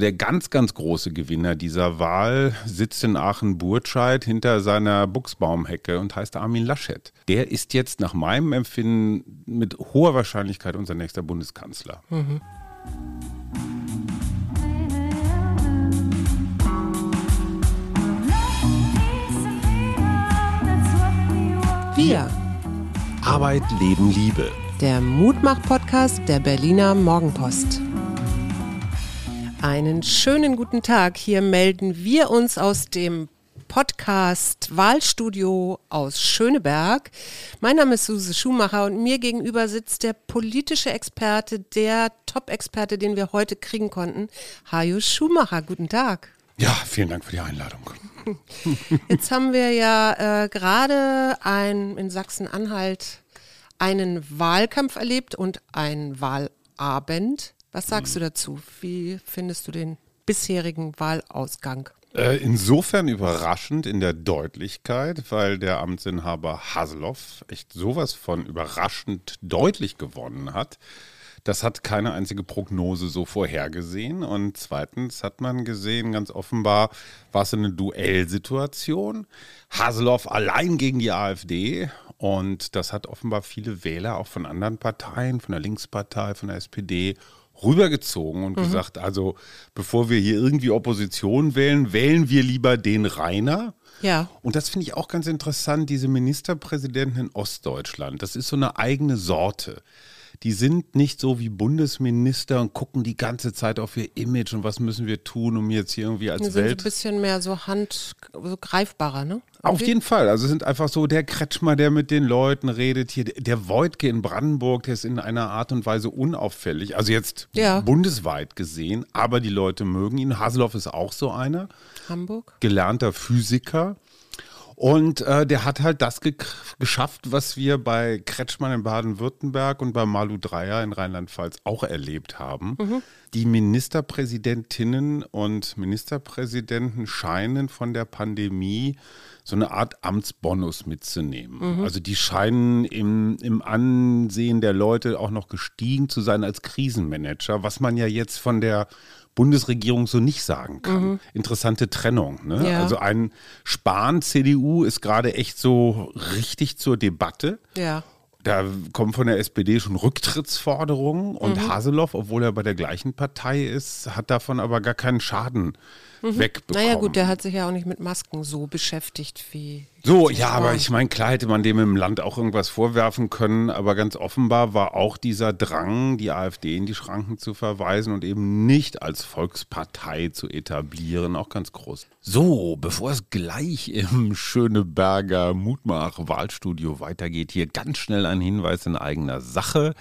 Der ganz, ganz große Gewinner dieser Wahl sitzt in Aachen-Burtscheid hinter seiner Buchsbaumhecke und heißt Armin Laschet. Der ist jetzt nach meinem Empfinden mit hoher Wahrscheinlichkeit unser nächster Bundeskanzler. Mhm. Wir. Arbeit, Leben, Liebe. Der Mutmach-Podcast der Berliner Morgenpost. Einen schönen guten Tag. Hier melden wir uns aus dem Podcast Wahlstudio aus Schöneberg. Mein Name ist Suse Schumacher und mir gegenüber sitzt der politische Experte, der Top-Experte, den wir heute kriegen konnten, Hajo Schumacher. Guten Tag. Ja, vielen Dank für die Einladung. Jetzt haben wir ja äh, gerade ein, in Sachsen-Anhalt einen Wahlkampf erlebt und einen Wahlabend. Was sagst du dazu? Wie findest du den bisherigen Wahlausgang? Äh, insofern überraschend in der Deutlichkeit, weil der Amtsinhaber Haseloff echt sowas von überraschend deutlich gewonnen hat. Das hat keine einzige Prognose so vorhergesehen. Und zweitens hat man gesehen, ganz offenbar war es eine Duellsituation. Haseloff allein gegen die AfD. Und das hat offenbar viele Wähler auch von anderen Parteien, von der Linkspartei, von der SPD rübergezogen und mhm. gesagt, also bevor wir hier irgendwie Opposition wählen, wählen wir lieber den Rainer. Ja. Und das finde ich auch ganz interessant, diese Ministerpräsidenten in Ostdeutschland. Das ist so eine eigene Sorte die sind nicht so wie Bundesminister und gucken die ganze Zeit auf ihr Image und was müssen wir tun, um jetzt hier irgendwie als die sind Welt. ein bisschen mehr so hand, so greifbarer, ne? Auf jeden Fall. Also sind einfach so der Kretschmer, der mit den Leuten redet hier. Der Wojtke in Brandenburg, der ist in einer Art und Weise unauffällig. Also jetzt ja. bundesweit gesehen, aber die Leute mögen ihn. Haseloff ist auch so einer. Hamburg. Gelernter Physiker. Und äh, der hat halt das ge geschafft, was wir bei Kretschmann in Baden-Württemberg und bei Malu Dreyer in Rheinland-Pfalz auch erlebt haben. Mhm. Die Ministerpräsidentinnen und Ministerpräsidenten scheinen von der Pandemie so eine Art Amtsbonus mitzunehmen. Mhm. Also die scheinen im, im Ansehen der Leute auch noch gestiegen zu sein als Krisenmanager, was man ja jetzt von der Bundesregierung so nicht sagen kann. Mhm. Interessante Trennung. Ne? Ja. Also ein Spahn-CDU ist gerade echt so richtig zur Debatte. Ja. Da kommen von der SPD schon Rücktrittsforderungen und mhm. Haseloff, obwohl er bei der gleichen Partei ist, hat davon aber gar keinen Schaden mhm. wegbekommen. Naja gut, der hat sich ja auch nicht mit Masken so beschäftigt wie. So, ja, aber ich meine, klar hätte man dem im Land auch irgendwas vorwerfen können, aber ganz offenbar war auch dieser Drang, die AfD in die Schranken zu verweisen und eben nicht als Volkspartei zu etablieren, auch ganz groß. So, bevor es gleich im Schöneberger Mutmach-Wahlstudio weitergeht, hier ganz schnell ein Hinweis in eigener Sache.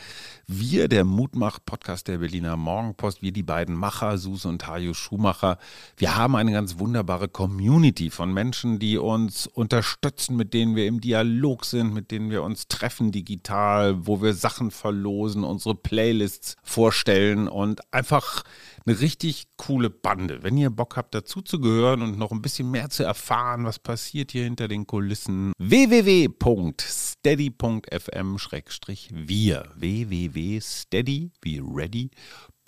Wir, der Mutmach-Podcast der Berliner Morgenpost, wir die beiden Macher, Suse und Tajo Schumacher, wir haben eine ganz wunderbare Community von Menschen, die uns unterstützen, mit denen wir im Dialog sind, mit denen wir uns treffen digital, wo wir Sachen verlosen, unsere Playlists vorstellen und einfach eine richtig coole Bande. Wenn ihr Bock habt, dazu zu gehören und noch ein bisschen mehr zu erfahren, was passiert hier hinter den Kulissen, www.steady.fm-wir www.steady wie ready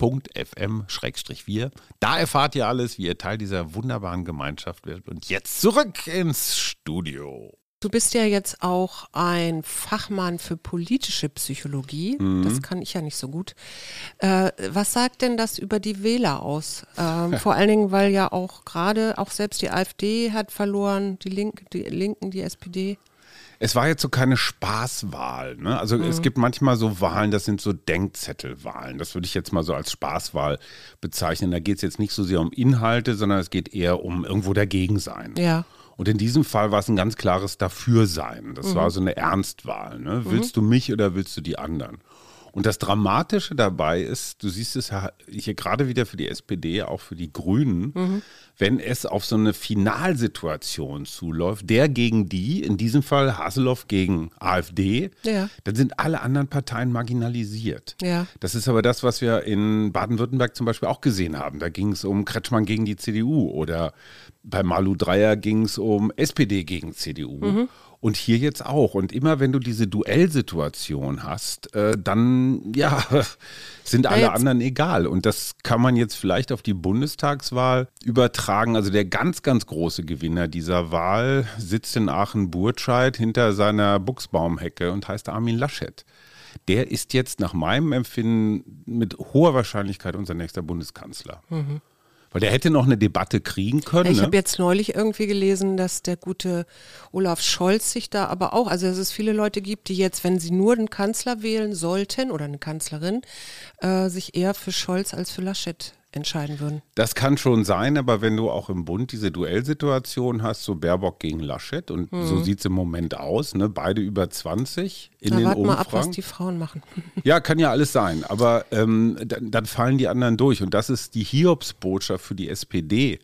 fm-wir. Da erfahrt ihr alles, wie ihr Teil dieser wunderbaren Gemeinschaft werdet. Und jetzt zurück ins Studio. Du bist ja jetzt auch ein Fachmann für politische Psychologie. Mhm. Das kann ich ja nicht so gut. Äh, was sagt denn das über die Wähler aus? Ähm, vor allen Dingen, weil ja auch gerade, auch selbst die AfD hat verloren, die, Link, die Linken, die SPD. Es war jetzt so keine Spaßwahl. Ne? Also mhm. es gibt manchmal so Wahlen, das sind so Denkzettelwahlen. Das würde ich jetzt mal so als Spaßwahl bezeichnen. Da geht es jetzt nicht so sehr um Inhalte, sondern es geht eher um irgendwo dagegen sein. Ja. Und in diesem Fall war es ein ganz klares Dafürsein. Das mhm. war so eine Ernstwahl. Ne? Mhm. Willst du mich oder willst du die anderen? Und das Dramatische dabei ist, du siehst es hier gerade wieder für die SPD, auch für die Grünen, mhm. wenn es auf so eine Finalsituation zuläuft, der gegen die, in diesem Fall Haseloff gegen AfD, ja. dann sind alle anderen Parteien marginalisiert. Ja. Das ist aber das, was wir in Baden-Württemberg zum Beispiel auch gesehen haben. Da ging es um Kretschmann gegen die CDU oder bei Malu Dreyer ging es um SPD gegen CDU. Mhm. Und hier jetzt auch. Und immer wenn du diese Duellsituation hast, äh, dann ja, sind alle jetzt- anderen egal. Und das kann man jetzt vielleicht auf die Bundestagswahl übertragen. Also der ganz, ganz große Gewinner dieser Wahl sitzt in Aachen-Burtscheid hinter seiner Buchsbaumhecke und heißt Armin Laschet. Der ist jetzt nach meinem Empfinden mit hoher Wahrscheinlichkeit unser nächster Bundeskanzler. Weil der hätte noch eine Debatte kriegen können. Ich ne? habe jetzt neulich irgendwie gelesen, dass der gute Olaf Scholz sich da aber auch, also dass es viele Leute gibt, die jetzt, wenn sie nur den Kanzler wählen sollten oder eine Kanzlerin, äh, sich eher für Scholz als für Laschet entscheiden würden. Das kann schon sein, aber wenn du auch im Bund diese Duellsituation hast, so Baerbock gegen Laschet, und so sieht es im Moment aus, ne? beide über 20 in Da den warten wir ab, was Umfragen. die Frauen machen. ja, kann ja alles sein, aber ähm, dann, dann fallen die anderen durch. Und das ist die Hiobsbotschaft für die SPD.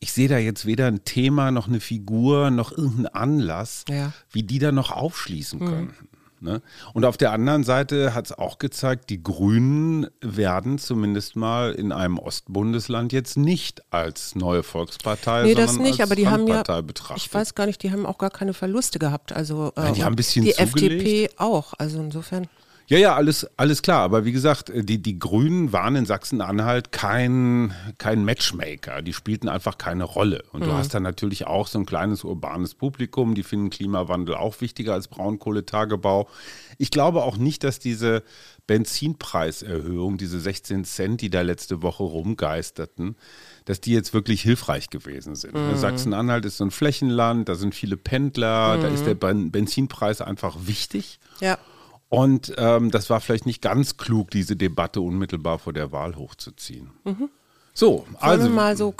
Ich sehe da jetzt weder ein Thema noch eine Figur noch irgendeinen Anlass, Ja. wie die da noch aufschließen können. Ne? Und auf der anderen Seite hat es auch gezeigt, die Grünen werden zumindest mal in einem Ostbundesland jetzt nicht als neue Volkspartei, Nee, das nicht, als aber die haben ja, betrachtet. ich weiß gar nicht, die haben auch gar keine Verluste gehabt. Also äh, Nein, die haben ein bisschen die zugelegt. FDP auch. Also insofern. Ja, ja, alles, alles klar. Aber wie gesagt, die, die Grünen waren in Sachsen-Anhalt kein, kein Matchmaker. Die spielten einfach keine Rolle. Und du hast dann natürlich auch so ein kleines urbanes Publikum. Die finden Klimawandel auch wichtiger als Braunkohletagebau. Ich glaube auch nicht, dass diese Benzinpreiserhöhung, diese 16 Cent, die da letzte Woche rumgeisterten, dass die jetzt wirklich hilfreich gewesen sind. Ne, Sachsen-Anhalt ist so ein Flächenland, da sind viele Pendler, da ist der Ben- Benzinpreis einfach wichtig. Ja. Und ähm, das war vielleicht nicht ganz klug, diese Debatte unmittelbar vor der Wahl hochzuziehen. So, Also mal so.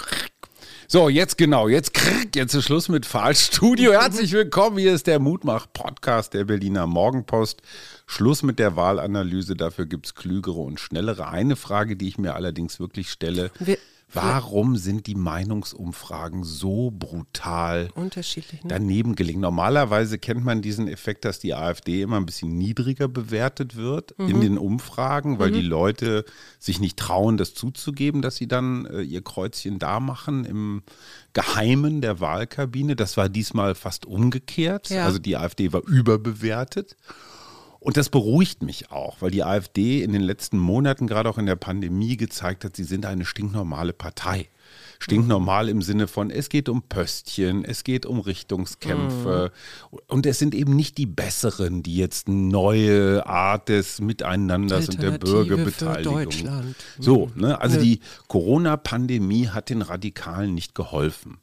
so, jetzt genau, jetzt, krrk, jetzt ist Schluss mit Wahlstudio. Herzlich willkommen, hier ist der Mutmach-Podcast der Berliner Morgenpost. Schluss mit der Wahlanalyse, dafür gibt es klügere und schnellere. Eine Frage, die ich mir allerdings wirklich stelle, Wir- warum sind die Meinungsumfragen so brutal Unterschiedlich, ne? daneben gelegen. Normalerweise kennt man diesen Effekt, dass die AfD immer ein bisschen niedriger bewertet wird Mhm. in den Umfragen, weil die Leute sich nicht trauen, das zuzugeben, dass sie dann äh, ihr Kreuzchen da machen im Geheimen der Wahlkabine. Das war diesmal fast umgekehrt. Ja. Also die AfD war überbewertet. Und das beruhigt mich auch, weil die AfD in den letzten Monaten, gerade auch in der Pandemie, gezeigt hat, sie sind eine stinknormale Partei. Stinknormal im Sinne von, es geht um Pöstchen, es geht um Richtungskämpfe. Und es sind eben nicht die Besseren, die jetzt eine neue Art des Miteinanders und der Bürgerbeteiligung. Deutschland. So, ne? also die Corona-Pandemie hat den Radikalen nicht geholfen.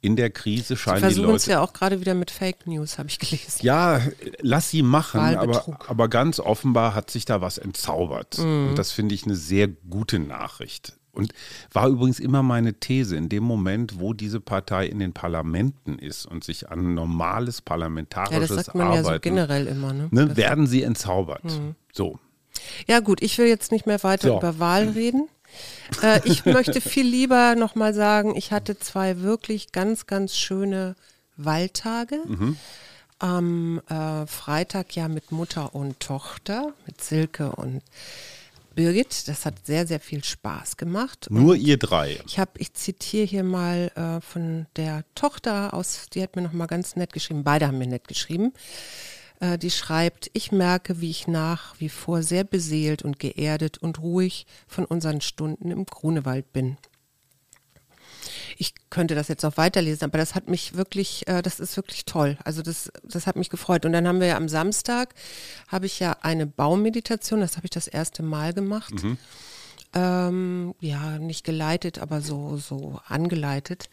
In der Krise Sie scheinen die versuchen es Leute. ja auch gerade wieder mit Fake News, habe ich gelesen. Ja, lass sie machen, aber, aber ganz offenbar hat sich da was entzaubert. Mhm. Und das finde ich eine sehr gute Nachricht. Und war übrigens immer meine These, in dem Moment, wo diese Partei in den Parlamenten ist und sich an normales Ja, parlamentarisches das sagt man ja so Arbeiten, generell immer. Ne? ne, werden sie entzaubert. So. Ja gut, ich will jetzt nicht mehr weiter So. über Wahl reden. Äh, ich möchte viel lieber nochmal sagen, ich hatte zwei wirklich ganz, ganz schöne Wahltage. Am äh, Freitag ja mit Mutter und Tochter, mit Silke und Birgit. Das hat sehr, sehr viel Spaß gemacht. Nur ihr drei. Ich habe, ich zitiere hier mal äh, von der Tochter aus, die hat mir noch mal ganz nett geschrieben. Beide haben mir nett geschrieben. Äh, die schreibt: Ich merke, wie ich nach wie vor sehr beseelt und geerdet und ruhig von unseren Stunden im Grunewald bin. Ich könnte das jetzt auch weiterlesen, aber das hat mich wirklich, äh, das ist wirklich toll. Also das, das hat mich gefreut. Und dann haben wir ja am Samstag, habe ich ja eine Baummeditation, das habe ich das erste Mal gemacht. Ähm, ja, nicht geleitet, aber so, so angeleitet.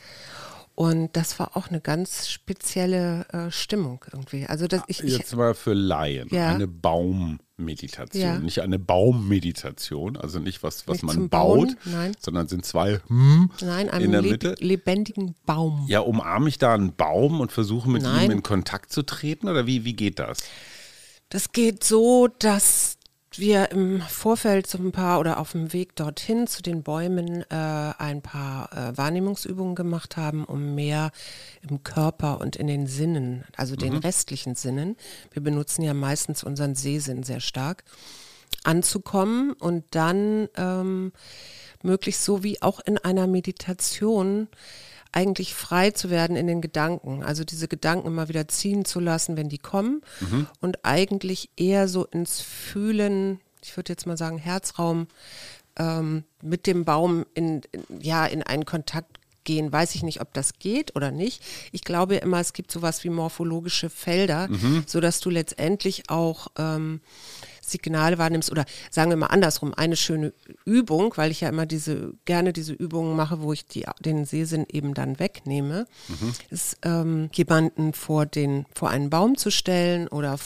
Und das war auch eine ganz spezielle äh, Stimmung irgendwie. Also das, ich, ich, Jetzt mal für Laien. Ja. Eine Baummeditation. Ja. Nicht eine Baummeditation, also nicht was, was Nicht man baut, Bauen, nein. sondern sind zwei hm nein, in der Mitte. lebendigen Baum. Ja, umarme ich da einen Baum und versuche mit Nein. ihm in Kontakt zu treten oder wie, wie geht das? Das geht so, dass wir im Vorfeld so ein paar oder auf dem Weg dorthin zu den Bäumen äh, ein paar äh, Wahrnehmungsübungen gemacht haben, um mehr im Körper und in den Sinnen, also den restlichen Sinnen, wir benutzen ja meistens unseren Sehsinn sehr stark, anzukommen und dann ähm, möglichst so wie auch in einer Meditation eigentlich frei zu werden in den Gedanken. Also diese Gedanken immer wieder ziehen zu lassen, wenn die kommen mhm. und eigentlich eher so ins Fühlen, ich würde jetzt mal sagen Herzraum, ähm, mit dem Baum in, in, ja, in einen Kontakt gehen. Weiß ich nicht, ob das geht oder nicht. Ich glaube immer, es gibt sowas wie morphologische Felder, mhm. sodass du letztendlich auch ähm, Signale wahrnimmst oder sagen wir mal andersrum, eine schöne Übung, weil ich ja immer diese, gerne diese Übungen mache, wo ich die, den Sehsinn eben dann wegnehme, mhm. ist ähm, jemanden vor den, vor einen Baum zu stellen oder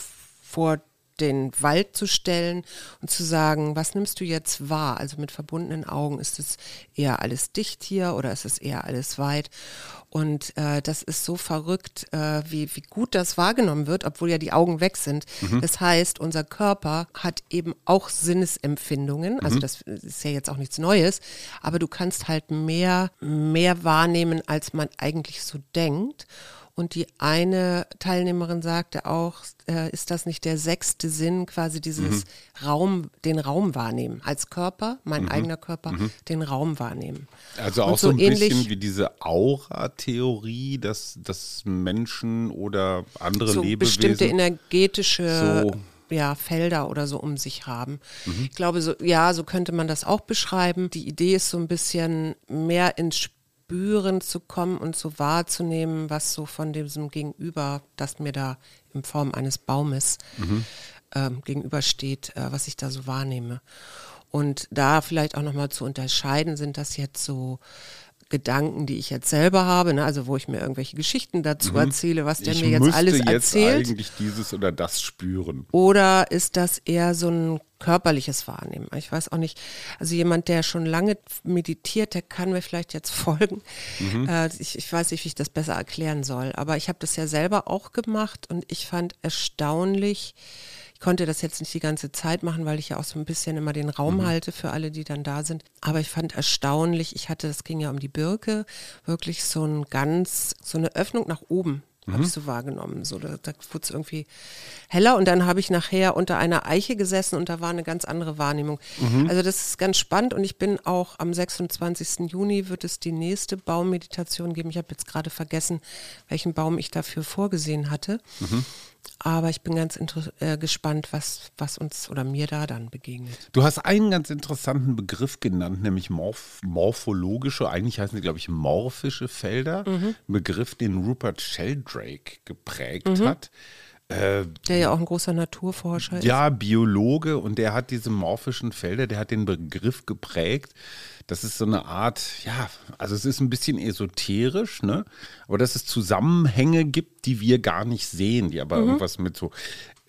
vor den Wald zu stellen und zu sagen, was nimmst du jetzt wahr? Also mit verbundenen Augen, ist es eher alles dicht hier oder ist es eher alles weit? Und äh, das ist so verrückt, äh, wie, wie gut das wahrgenommen wird, obwohl ja die Augen weg sind. Mhm. Das heißt, unser Körper hat eben auch Sinnesempfindungen. Also mhm. das ist ja jetzt auch nichts Neues, aber du kannst halt mehr, mehr wahrnehmen, als man eigentlich so denkt. Und die eine Teilnehmerin sagte auch, äh, ist das nicht der sechste Sinn, quasi dieses mhm. Raum, den Raum wahrnehmen. Als Körper, mein mhm. eigener Körper, mhm. den Raum wahrnehmen. Also auch so, so, ein ähnlich, bisschen wie diese Aura-Theorie, dass, dass Menschen oder andere so Lebewesen. Bestimmte energetische. So ja, Felder oder so um sich haben. Mhm. Ich glaube, so, ja, so könnte man das auch beschreiben. Die Idee ist so ein bisschen mehr ins Spiel Spüren zu kommen und so wahrzunehmen, was so von diesem Gegenüber, das mir da in Form eines Baumes mhm. ähm, gegenübersteht, äh, was ich da so wahrnehme. Und da vielleicht auch nochmal zu unterscheiden, sind das jetzt so Gedanken, die ich jetzt selber habe, ne? also wo ich mir irgendwelche Geschichten dazu mhm. erzähle, was der ich mir jetzt alles jetzt erzählt. eigentlich dieses oder das spüren. Oder ist das eher so ein körperliches Wahrnehmen? Ich weiß auch nicht. Also jemand, der schon lange meditiert, der kann mir vielleicht jetzt folgen. Mhm. Äh, ich, ich weiß nicht, wie ich das besser erklären soll. Aber ich habe das ja selber auch gemacht und ich fand erstaunlich, ich konnte das jetzt nicht die ganze Zeit machen, weil ich ja auch so ein bisschen immer den Raum mhm. halte für alle, die dann da sind. Aber ich fand erstaunlich, ich hatte, das ging ja um die Birke, wirklich so ein ganz, so eine Öffnung nach oben. Mhm. Habe ich so wahrgenommen. So, da, da wurde es irgendwie heller und dann habe ich nachher unter einer Eiche gesessen und da war eine ganz andere Wahrnehmung. Mhm. Also das ist ganz spannend und ich bin auch am 26. Juni wird es die nächste Baummeditation geben. Ich habe jetzt gerade vergessen, welchen Baum ich dafür vorgesehen hatte. Mhm. Aber ich bin ganz äh, gespannt, was, was uns oder mir da dann begegnet. Du hast einen ganz interessanten Begriff genannt, nämlich morph morphologische, eigentlich heißen sie, glaube ich, morphische Felder. Mhm. Ein Begriff, den Rupert Sheldrake geprägt mhm. hat. Äh, der ja auch ein großer Naturforscher ist. Ja, Biologe und der hat diese morphischen Felder, der hat den Begriff geprägt. Das ist so eine Art, ja, also es ist ein bisschen esoterisch, ne? Aber dass es Zusammenhänge gibt, die wir gar nicht sehen, die aber mhm. irgendwas mit so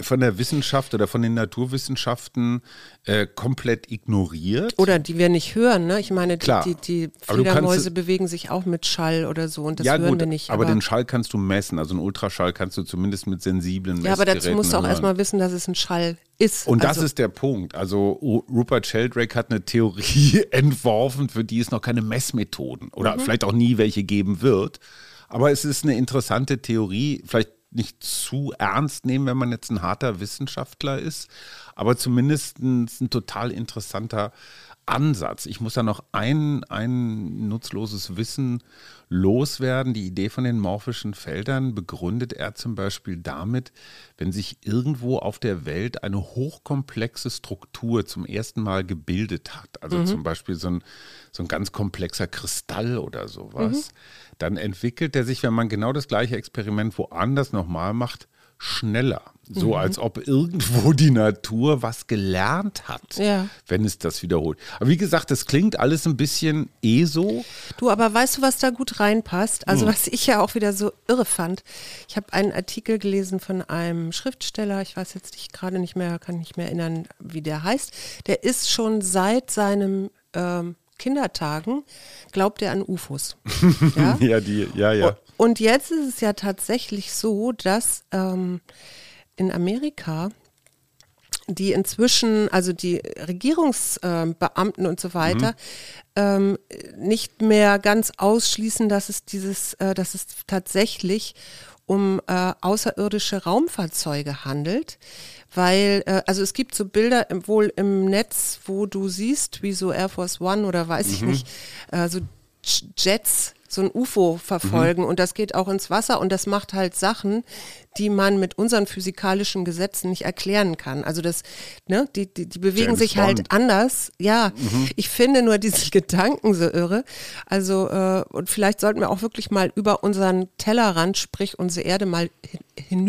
von der Wissenschaft oder von den Naturwissenschaften äh, komplett ignoriert. Oder die wir nicht hören, ne? Ich meine, die, die, die Fledermäuse bewegen sich auch mit Schall oder so und das ja, hören gut, wir nicht. Aber, aber, den Schall kannst du messen, also einen Ultraschall kannst du zumindest mit sensiblen Ja, aber dazu musst du auch erstmal wissen, dass es ein Schall ist. Und also, das ist der Punkt. Also Rupert Sheldrake hat eine Theorie entworfen, für die es noch keine Messmethoden oder mhm. vielleicht auch nie welche geben wird. Aber es ist eine interessante Theorie. Vielleicht nicht zu ernst nehmen, wenn man jetzt ein harter Wissenschaftler ist, aber zumindest ein, ein total interessanter Ansatz. Ich muss da noch ein, ein nutzloses Wissen loswerden. Die Idee von den morphischen Feldern begründet er zum Beispiel damit, wenn sich irgendwo auf der Welt eine hochkomplexe Struktur zum ersten Mal gebildet hat, also mhm. zum Beispiel so ein, so ein ganz komplexer Kristall oder sowas, mhm dann entwickelt er sich, wenn man genau das gleiche Experiment woanders nochmal macht, schneller. So mhm. als ob irgendwo die Natur was gelernt hat, ja. wenn es das wiederholt. Aber wie gesagt, das klingt alles ein bisschen eh so. Du, aber weißt du, was da gut reinpasst? Also, hm. was ich ja auch wieder so irre fand. Ich habe einen Artikel gelesen von einem Schriftsteller, ich weiß jetzt nicht gerade nicht mehr, kann nicht mehr erinnern, wie der heißt. Der ist schon seit seinem ähm, Kindertagen glaubt er an UFOs. ja? ja, die, ja, ja. Und jetzt ist es ja tatsächlich so, dass ähm, in Amerika die inzwischen, also die Regierungsbeamten äh, und so weiter, mhm. ähm, nicht mehr ganz ausschließen, dass es dieses, äh, dass es tatsächlich um äh, außerirdische Raumfahrzeuge handelt, weil, äh, also es gibt so Bilder im, wohl im Netz, wo du siehst, wie so Air Force One oder weiß mhm. ich nicht, äh, so Jets so ein UFO verfolgen Mhm. und das geht auch ins Wasser und das macht halt Sachen, die man mit unseren physikalischen Gesetzen nicht erklären kann. Also das, ne, die, die, die bewegen James sich Bond. Mhm. halt anders. Ja, ich finde nur diese Gedanken so irre. Also, äh, und vielleicht sollten wir auch wirklich mal über unseren Tellerrand, sprich unsere Erde mal hin,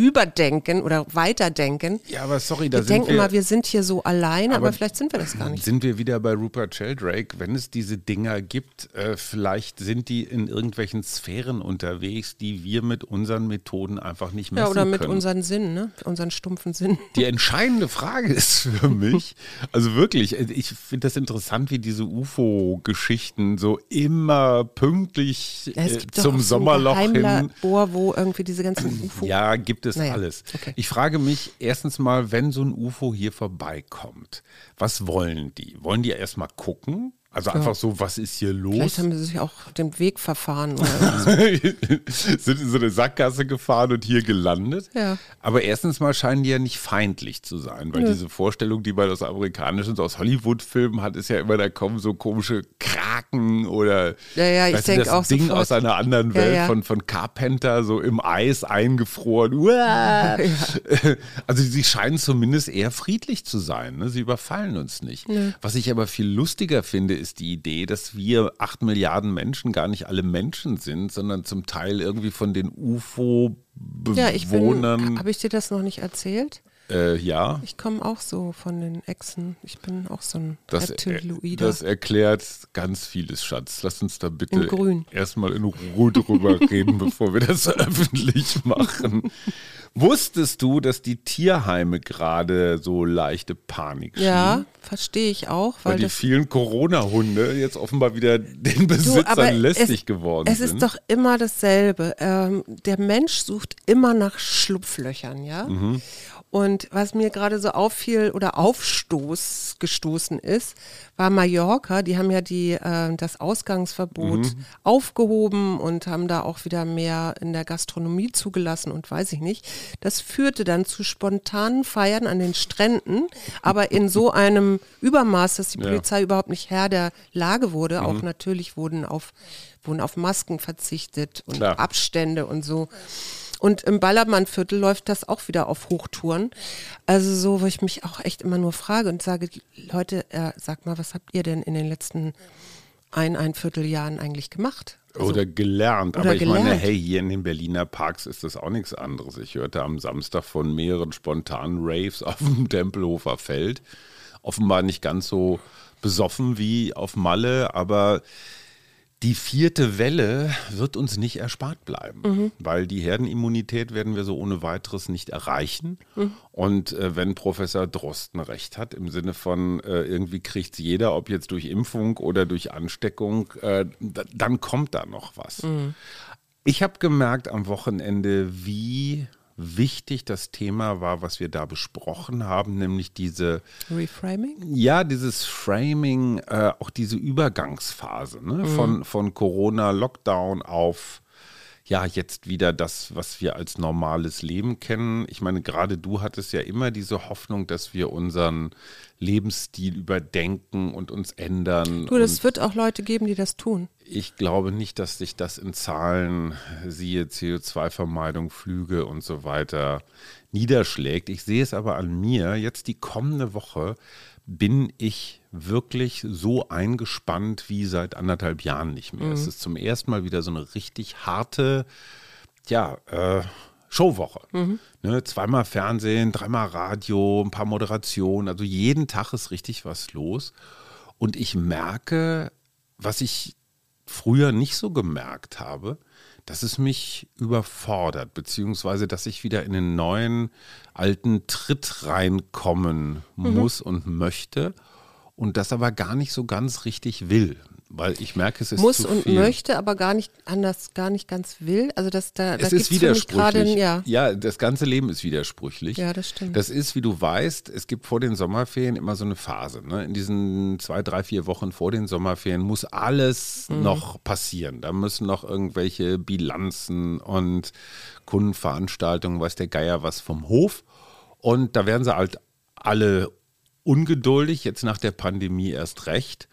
hinüberdenken oder weiterdenken. Ja, aber sorry, da Wir sind denken wir, immer, wir sind hier so allein, aber, Aber vielleicht sind wir das gar nicht. sind wir wieder bei Rupert Sheldrake. Wenn es diese Dinger gibt, äh, vielleicht sind die in irgendwelchen Sphären unterwegs, die wir mit unseren Methoden einfach nicht messen Ja, oder mit können. unseren Sinnen, ne? Unseren stumpfen Sinnen. Die entscheidende Frage ist für mich, also wirklich, ich finde das interessant, wie diese UFO-Geschichten so immer pünktlich Ja, es äh, zum auch so ein Sommerloch hin. Geheimlabor, wo irgendwie diese ganzen UFO. Ja, gibt es Naja, alles. okay. Ich frage mich erstens mal, wenn so ein UFO hier vorbeikommt, was wollen die? Wollen die erstmal gucken? Also einfach so, was ist hier Vielleicht los? haben sie sich auch den Weg verfahren. Oder Sind in so eine Sackgasse gefahren und hier gelandet. Ja. Aber erstens mal scheinen die ja nicht feindlich zu sein, weil diese Vorstellung, die man aus amerikanischen, so aus Hollywood-Filmen hat, ist ja immer, da kommen so komische Kraken oder Ja, ja, ich weißt das auch Ding sofort. aus einer anderen Ja, Welt ja. Von, von Carpenter, so im Eis eingefroren. Uah! Also sie scheinen zumindest eher friedlich zu sein. Ne? Sie überfallen uns nicht. Was ich aber viel lustiger finde, ist die Idee, dass wir acht Milliarden Menschen gar nicht alle Menschen sind, sondern zum Teil irgendwie von den ja. UFO-Bewohnern. Habe ich dir das noch nicht erzählt? äh, ja, Ich komme auch so von den Echsen. Ich bin auch so ein das, Reptiloider. das erklärt ganz vieles, Schatz. Lass uns da bitte erstmal in Ruhe drüber reden, bevor wir das öffentlich machen. Wusstest du, dass die Tierheime gerade so leichte Panik schieben? ja, verstehe ich auch, Weil weil die vielen Corona-Hunde jetzt offenbar wieder den Du, Besitzern aber lästig es, geworden es sind. ist doch immer dasselbe. Ähm, der Mensch sucht immer nach Schlupflöchern, ja. Mhm. Und was mir gerade so auffiel oder aufstoß gestoßen ist, war Mallorca. Die haben ja die, äh, das Ausgangsverbot Mhm. aufgehoben und haben da auch wieder mehr in der Gastronomie zugelassen und weiß ich nicht. Das führte dann zu spontanen Feiern an den Stränden, aber in so einem Übermaß, dass die Ja. Polizei überhaupt nicht Herr der Lage wurde. Auch natürlich wurden auf, wurden auf Masken verzichtet und Klar. Abstände und so. Und im Ballermannviertel läuft das auch wieder auf Hochtouren. Also so, wo ich mich auch echt immer nur frage und sage, Leute, äh, sag mal, was habt ihr denn in den letzten ein, ein Vierteljahren eigentlich gemacht? Also, Oder gelernt. Oder Aber ich meine, gelernt. hey, hier in den Berliner Parks ist das auch nichts anderes. Ich hörte am Samstag von mehreren spontanen Raves auf dem Tempelhofer Feld. Offenbar nicht ganz so besoffen wie auf Malle, aber die vierte Welle wird uns nicht erspart bleiben, Mhm. weil die Herdenimmunität werden wir so ohne weiteres nicht erreichen. Mhm. Und äh, wenn Professor Drosten recht hat, im Sinne von äh, irgendwie kriegt es jeder, ob jetzt durch Impfung oder durch Ansteckung, äh, da, dann kommt da noch was. Mhm. Ich habe gemerkt am Wochenende, wie wichtig das Thema war, was wir da besprochen haben, nämlich diese Reframing? ja, dieses Framing, äh, auch diese Übergangsphase ne? von, von Corona-Lockdown auf ja, jetzt wieder das, was wir als normales Leben kennen. Ich meine, gerade du hattest ja immer diese Hoffnung, dass wir unseren Lebensstil überdenken und uns ändern. Du, das wird auch Leute geben, die das tun. Ich glaube nicht, dass sich das in Zahlen, siehe CO2-Vermeidung, Flüge und so weiter, niederschlägt. Ich sehe es aber an mir. Jetzt die kommende Woche bin ich wirklich so eingespannt wie seit anderthalb Jahren nicht mehr. Es ist zum ersten Mal wieder so eine richtig harte, ja, äh, Showwoche. Ne, zweimal Fernsehen, dreimal Radio, ein paar Moderationen. Also jeden Tag ist richtig was los. Und ich merke, was ich früher nicht so gemerkt habe, dass es mich überfordert, beziehungsweise dass ich wieder in einen neuen alten Tritt reinkommen muss und möchte und das aber gar nicht so ganz richtig will, weil ich merke, es ist Muss und möchte, aber gar nicht anders, gar nicht ganz will. Also das da, da Es gibt's ist für mich gerade, widersprüchlich. ja. das ganze Leben ist widersprüchlich. Ja, das stimmt. Das ist, wie du weißt, es gibt vor den Sommerferien immer so eine Phase. Ne? In diesen zwei, drei, vier Wochen vor den Sommerferien muss alles Mhm. noch passieren. Da müssen noch irgendwelche Bilanzen und Kundenveranstaltungen, weiß der Geier was vom Hof. Und da werden sie halt alle ungeduldig, jetzt nach der Pandemie erst recht.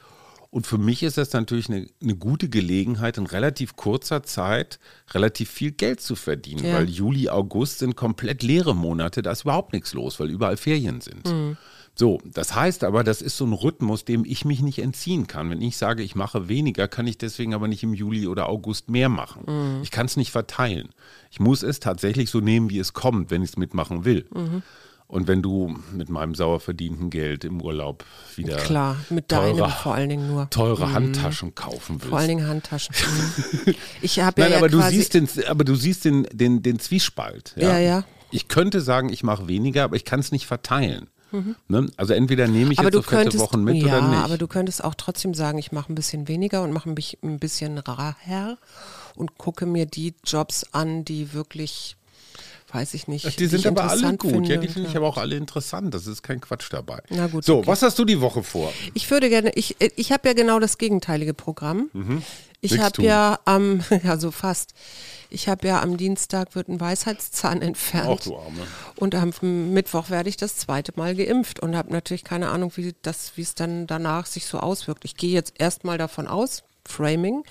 Und für mich ist das natürlich eine, eine gute Gelegenheit, in relativ kurzer Zeit relativ viel Geld zu verdienen, Ja. weil Juli, August sind komplett leere Monate, da ist überhaupt nichts los, weil überall Ferien sind. So, das heißt aber, das ist so ein Rhythmus, dem ich mich nicht entziehen kann. Wenn ich sage, ich mache weniger, kann ich deswegen aber nicht im Juli oder August mehr machen. Ich kann es nicht verteilen. Ich muss es tatsächlich so nehmen, wie es kommt, wenn ich es mitmachen will. Und wenn du mit meinem sauer verdienten Geld im Urlaub wieder Klar, mit teure, deinem vor allen Dingen nur. teure Handtaschen kaufen willst. Vor allen Dingen Handtaschen. Mhm. Ich habe ja, Nein, ja aber du quasi, siehst den, aber du siehst den, den, den Zwiespalt. Ja, ja. Ich könnte sagen, ich mache weniger, aber ich kann es nicht verteilen. Ne? Also entweder nehme ich Mhm. aber jetzt du so fette könntest, Wochen mit ja, oder nicht. aber du könntest auch trotzdem sagen, ich mache ein bisschen weniger und mache ein bi- ein bisschen rarer und gucke mir die Jobs an, die wirklich, weiß ich nicht, die sind ich aber alle gut. Finde. ja, die finde ich aber auch alle interessant. Das ist kein Quatsch dabei. Na gut, So, okay. was hast du die Woche vor? Ich würde gerne, ich, ich habe ja genau das gegenteilige Programm. Ich Nichts habe ja am, ja so fast, ich habe ja am Dienstag wird ein Weisheitszahn entfernt. Auch du Arme. Und am Mittwoch werde ich das zweite Mal geimpft und habe natürlich keine Ahnung, wie das, wie es dann danach sich so auswirkt. Ich gehe jetzt erstmal davon aus, Framing,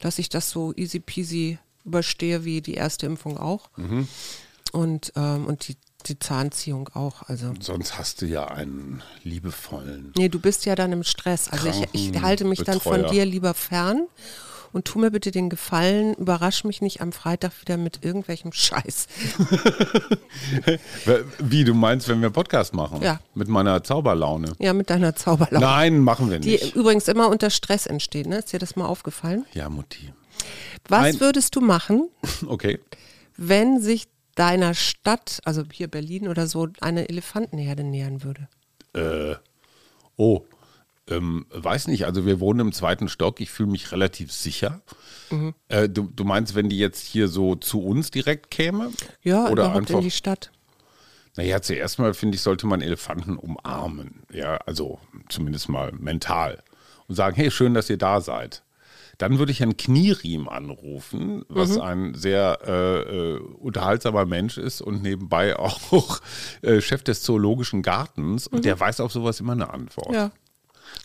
dass ich das so easy peasy überstehe wie die erste Impfung auch. Mhm. Und, ähm, und die, die Zahnziehung auch. Also. Sonst hast du ja einen liebevollen. Nee, du bist ja dann im Stress. Also ich, ich halte mich dann von dir lieber fern und tu mir bitte den Gefallen, überrasch mich nicht am Freitag wieder mit irgendwelchem Scheiß. Wie du meinst, wenn wir Podcast machen? Ja. Mit meiner Zauberlaune. Ja, mit deiner Zauberlaune. Nein, machen wir Die nicht. übrigens immer unter Stress entsteht, ne? Ist dir das mal aufgefallen? Ja, Mutti. Was Ein- würdest du machen, Okay. wenn sich deiner Stadt, also hier Berlin oder so, eine Elefantenherde nähern würde? Äh, oh, ähm, weiß nicht. Also wir wohnen im zweiten Stock. Ich fühle mich relativ sicher. Mhm. Äh, du, du meinst, wenn die jetzt hier so zu uns direkt käme? Ja, Oder einfach. in die Stadt. Naja, zuerst mal finde ich, sollte man Elefanten umarmen. Ja, also zumindest mal mental. Und sagen, hey, schön, dass ihr da seid. Dann würde ich Herrn Knieriem anrufen, was ein sehr äh, äh, unterhaltsamer Mensch ist und nebenbei auch äh, Chef des Zoologischen Gartens. Und der weiß auf sowas immer eine Antwort. Ja.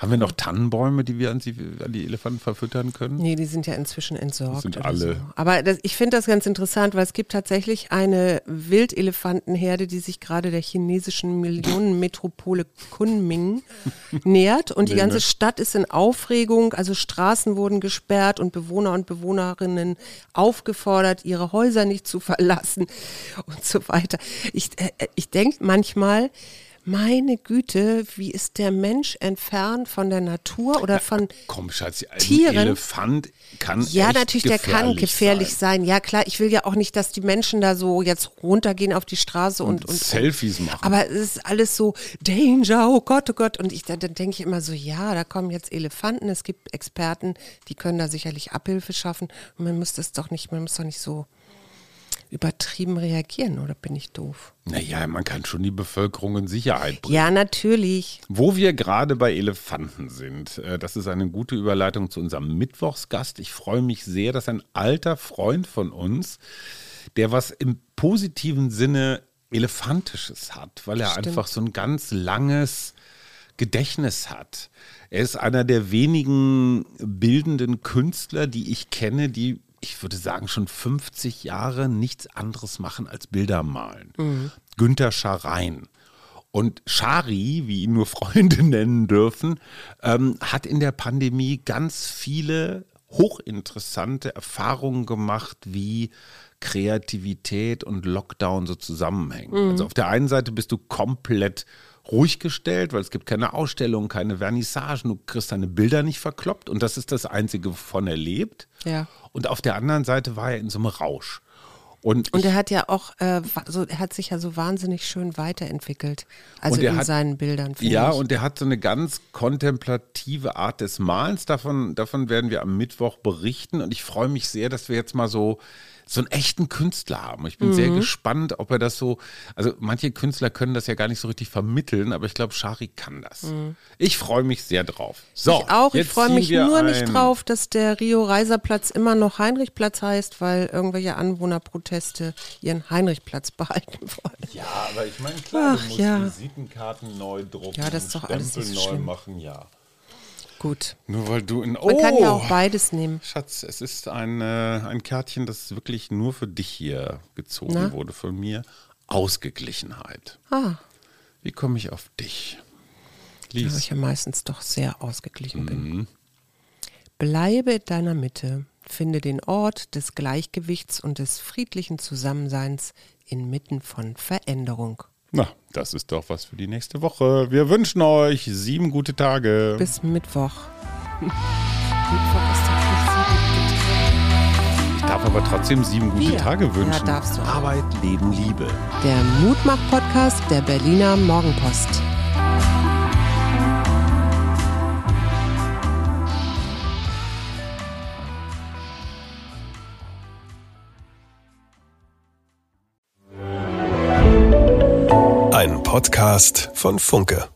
Haben wir noch Tannenbäume, die wir an die, an die Elefanten verfüttern können? Nee, die sind ja inzwischen entsorgt. Sind oder alle. So. Aber das, ich finde das ganz interessant, weil es gibt tatsächlich eine Wildelefantenherde, die sich gerade der chinesischen Millionenmetropole Kunming nähert. Und die ganze ne? Stadt ist in Aufregung. Also Straßen wurden gesperrt und Bewohner und Bewohnerinnen aufgefordert, ihre Häuser nicht zu verlassen und so weiter. Ich, äh, ich denke manchmal, meine Güte, wie ist der Mensch entfernt von der Natur oder von Komm, Schatz, ein Tieren? Elefant kann ja, natürlich, der kann gefährlich sein. sein. Ja, klar, ich will ja auch nicht, dass die Menschen da so jetzt runtergehen auf die Straße und. und, Selfies machen. aber es ist alles so Danger, oh Gott, oh Gott. Und ich, dann, dann denke ich immer so, ja, da kommen jetzt Elefanten, es gibt Experten, die können da sicherlich Abhilfe schaffen. Und man muss das doch nicht, man muss doch nicht so übertrieben reagieren, oder bin ich doof? Naja, man kann schon die Bevölkerung in Sicherheit bringen. Ja, natürlich. Wo wir gerade bei Elefanten sind, äh, das ist eine gute Überleitung zu unserem Mittwochsgast. Ich freue mich sehr, dass ein alter Freund von uns, der was im positiven Sinne Elefantisches hat, weil er Stimmt. einfach so ein ganz langes Gedächtnis hat. Er ist einer der wenigen bildenden Künstler, die ich kenne, die, ich würde sagen, schon 50 Jahre nichts anderes machen als Bilder malen. Günter Scharein. Und Schari, wie ihn nur Freunde nennen dürfen, ähm, hat in der Pandemie ganz viele hochinteressante Erfahrungen gemacht, wie Kreativität und Lockdown so zusammenhängen. Also auf der einen Seite bist du komplett ruhig gestellt, weil es gibt keine Ausstellungen, keine Vernissagen, du kriegst deine Bilder nicht verkloppt und das ist das Einzige, wovon er lebt. Ja. Und auf der anderen Seite war er in so einem Rausch. Und, Und er hat ja auch, äh, so, er hat sich ja so wahnsinnig schön weiterentwickelt. Also in hat- seinen Bildern. Ja, ich. und er hat so eine ganz kontemplative Art des Malens. Davon, davon werden wir am Mittwoch berichten. Und ich freue mich sehr, dass wir jetzt mal so, so einen echten Künstler haben. Ich bin Mhm. sehr gespannt, ob er das so. Also, manche Künstler können das ja gar nicht so richtig vermitteln, aber ich glaube, Shari kann das. Ich freue mich sehr drauf. So, Mhm. ich auch. Ich freue mich nur nicht ein- drauf, dass der Rio-Reiser-Platz immer noch Heinrichplatz heißt, weil irgendwelche Anwohnerproteste ihren Heinrichplatz behalten wollen. Ja, aber ich meine, klar, Ach, du musst ja. Visitenkarten neu drucken, Ja, das ist doch alles nicht neu schlimm. machen, ja. Gut. Nur weil du in. Man kann ja auch beides nehmen. Schatz, es ist ein, äh, ein Kärtchen, das wirklich nur für dich hier gezogen Na? wurde, von mir. Ausgeglichenheit. Ah, Wie komme ich auf dich? weil ich Lies. ja meistens doch sehr ausgeglichen bin. Mhm. Bleibe in deiner Mitte. Finde den Ort des Gleichgewichts und des friedlichen Zusammenseins inmitten von Veränderung. Na, das ist doch was für die nächste Woche. Wir wünschen euch sieben gute Tage. Bis Mittwoch. Mittwoch ist doch nicht sieben ich darf aber trotzdem sieben gute Vier. Tage wünschen. Ja, darfst du. Arbeit, Leben, Liebe. Der Mutmach-Podcast der Berliner Morgenpost. Podcast von Funke.